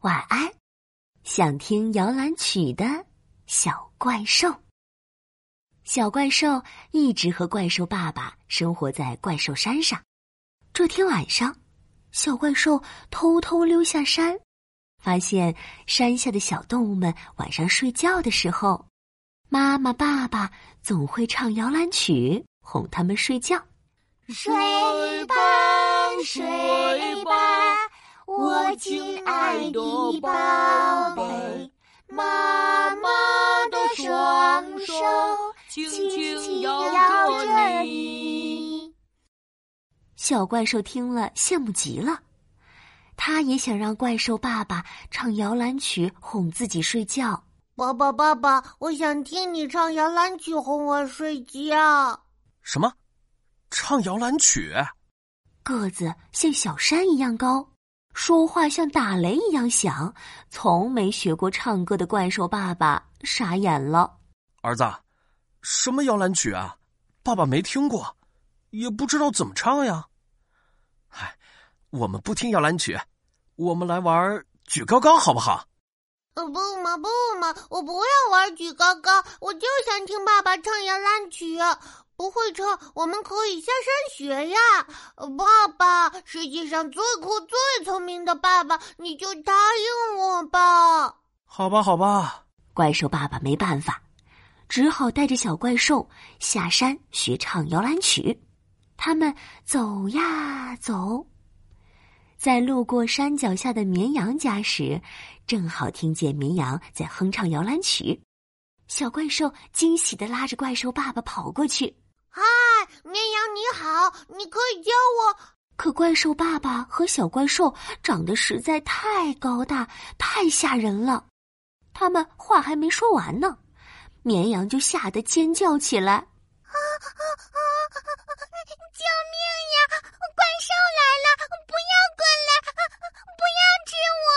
晚安，想听摇篮曲的小怪兽。小怪兽一直和怪兽爸爸生活在怪兽山上。这天晚上，小怪兽偷偷溜下山，发现山下的小动物们晚上睡觉的时候，妈妈、爸爸总会唱摇篮曲哄他们睡觉。睡吧，睡吧，我亲爱的宝贝，妈妈的双手轻轻摇着你。小怪兽听了，羡慕极了，他也想让怪兽爸爸唱摇篮曲哄自己睡觉。爸爸，爸爸，我想听你唱摇篮曲哄我睡觉。什么？唱摇篮曲？个子像小山一样高，说话像打雷一样响，从没学过唱歌的怪兽爸爸傻眼了。儿子，什么摇篮曲啊？爸爸没听过，也不知道怎么唱呀。唉，我们不听摇篮曲，我们来玩举高高好不好？呃，不嘛不嘛，我不要玩举高高，我就想听爸爸唱摇篮曲。不会唱，我们可以下山学呀！爸爸，世界上最酷、最聪明的爸爸，你就答应我吧！好吧，好吧。怪兽爸爸没办法，只好带着小怪兽下山学唱摇篮曲。他们走呀走，在路过山脚下的绵羊家时，正好听见绵羊在哼唱摇篮曲。小怪兽惊喜的拉着怪兽爸爸跑过去。嗨，绵羊你好，你可以教我。可怪兽爸爸和小怪兽长得实在太高大，太吓人了。他们话还没说完呢，绵羊就吓得尖叫起来：“啊啊啊！救命呀！怪兽来了！不要过来！不要吃我！”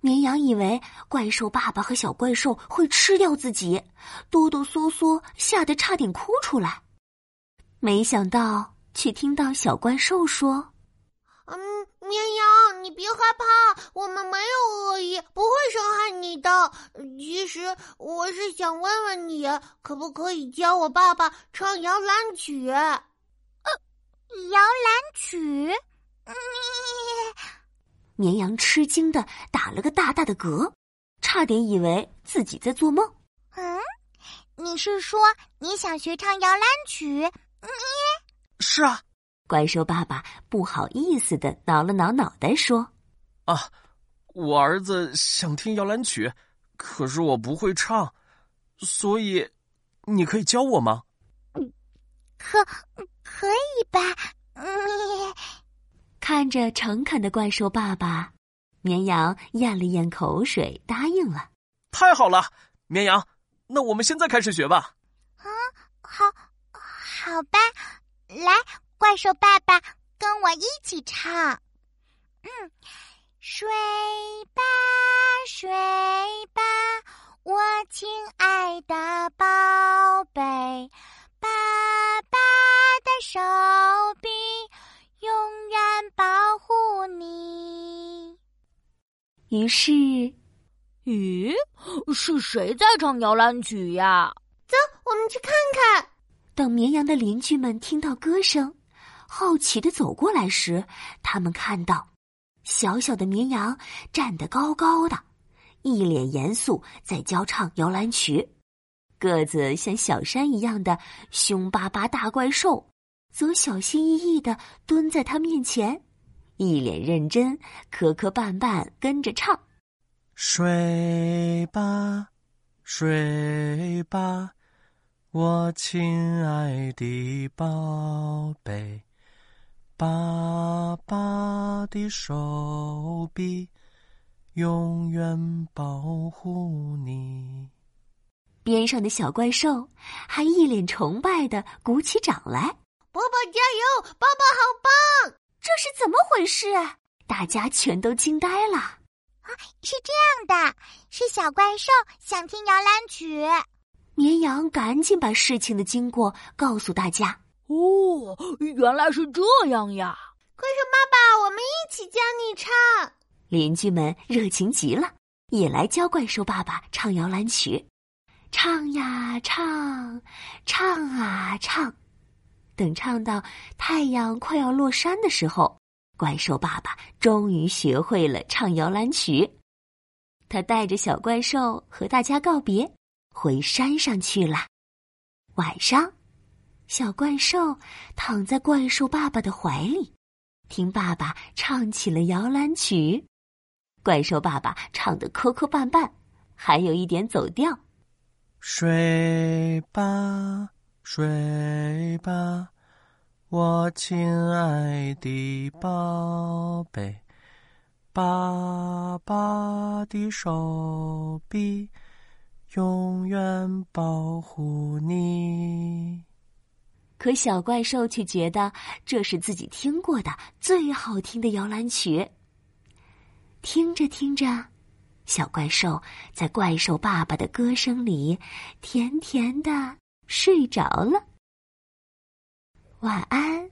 绵羊以为怪兽爸爸和小怪兽会吃掉自己，哆哆嗦嗦，吓得差点哭出来。没想到，却听到小怪兽说：“嗯，绵羊，你别害怕，我们没有恶意，不会伤害你的。其实，我是想问问你，可不可以教我爸爸唱摇篮曲？呃，摇篮曲。”绵羊吃惊的打了个大大的嗝，差点以为自己在做梦。嗯，你是说你想学唱摇篮曲？你是啊。怪兽爸爸不好意思的挠了挠脑袋说：“啊，我儿子想听摇篮曲，可是我不会唱，所以你可以教我吗？”可可以吧？你。看着诚恳的怪兽爸爸，绵羊咽了咽口水，答应了。太好了，绵羊，那我们现在开始学吧。啊，好，好吧，来，怪兽爸爸，跟我一起唱。嗯，睡吧，睡吧，我亲爱的宝于是，咦，是谁在唱摇篮曲呀？走，我们去看看。等绵羊的邻居们听到歌声，好奇的走过来时，他们看到小小的绵羊站得高高的，一脸严肃，在教唱摇篮曲。个子像小山一样的凶巴巴大怪兽。则小心翼翼的蹲在他面前，一脸认真，磕磕绊绊跟着唱：“睡吧，睡吧，我亲爱的宝贝，爸爸的手臂永远保护你。”边上的小怪兽还一脸崇拜的鼓起掌来。爸爸加油！爸爸好棒！这是怎么回事？大家全都惊呆了。啊，是这样的，是小怪兽想听摇篮曲。绵羊赶紧把事情的经过告诉大家。哦，原来是这样呀！快说，爸爸，我们一起教你唱。邻居们热情极了，也来教怪兽爸爸唱摇篮曲，唱呀唱，唱啊唱。等唱到太阳快要落山的时候，怪兽爸爸终于学会了唱摇篮曲。他带着小怪兽和大家告别，回山上去了。晚上，小怪兽躺在怪兽爸爸的怀里，听爸爸唱起了摇篮曲。怪兽爸爸唱的磕磕绊绊，还有一点走调。睡吧，睡吧，我亲爱的宝贝，爸爸的手臂永远保护你。可小怪兽却觉得这是自己听过的最好听的摇篮曲。听着听着。小怪兽在怪兽爸爸的歌声里，甜甜的睡着了。晚安，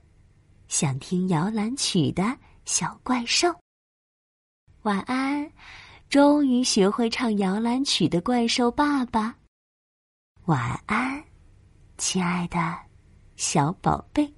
想听摇篮曲的小怪兽。晚安，终于学会唱摇篮曲的怪兽爸爸。晚安，亲爱的小宝贝。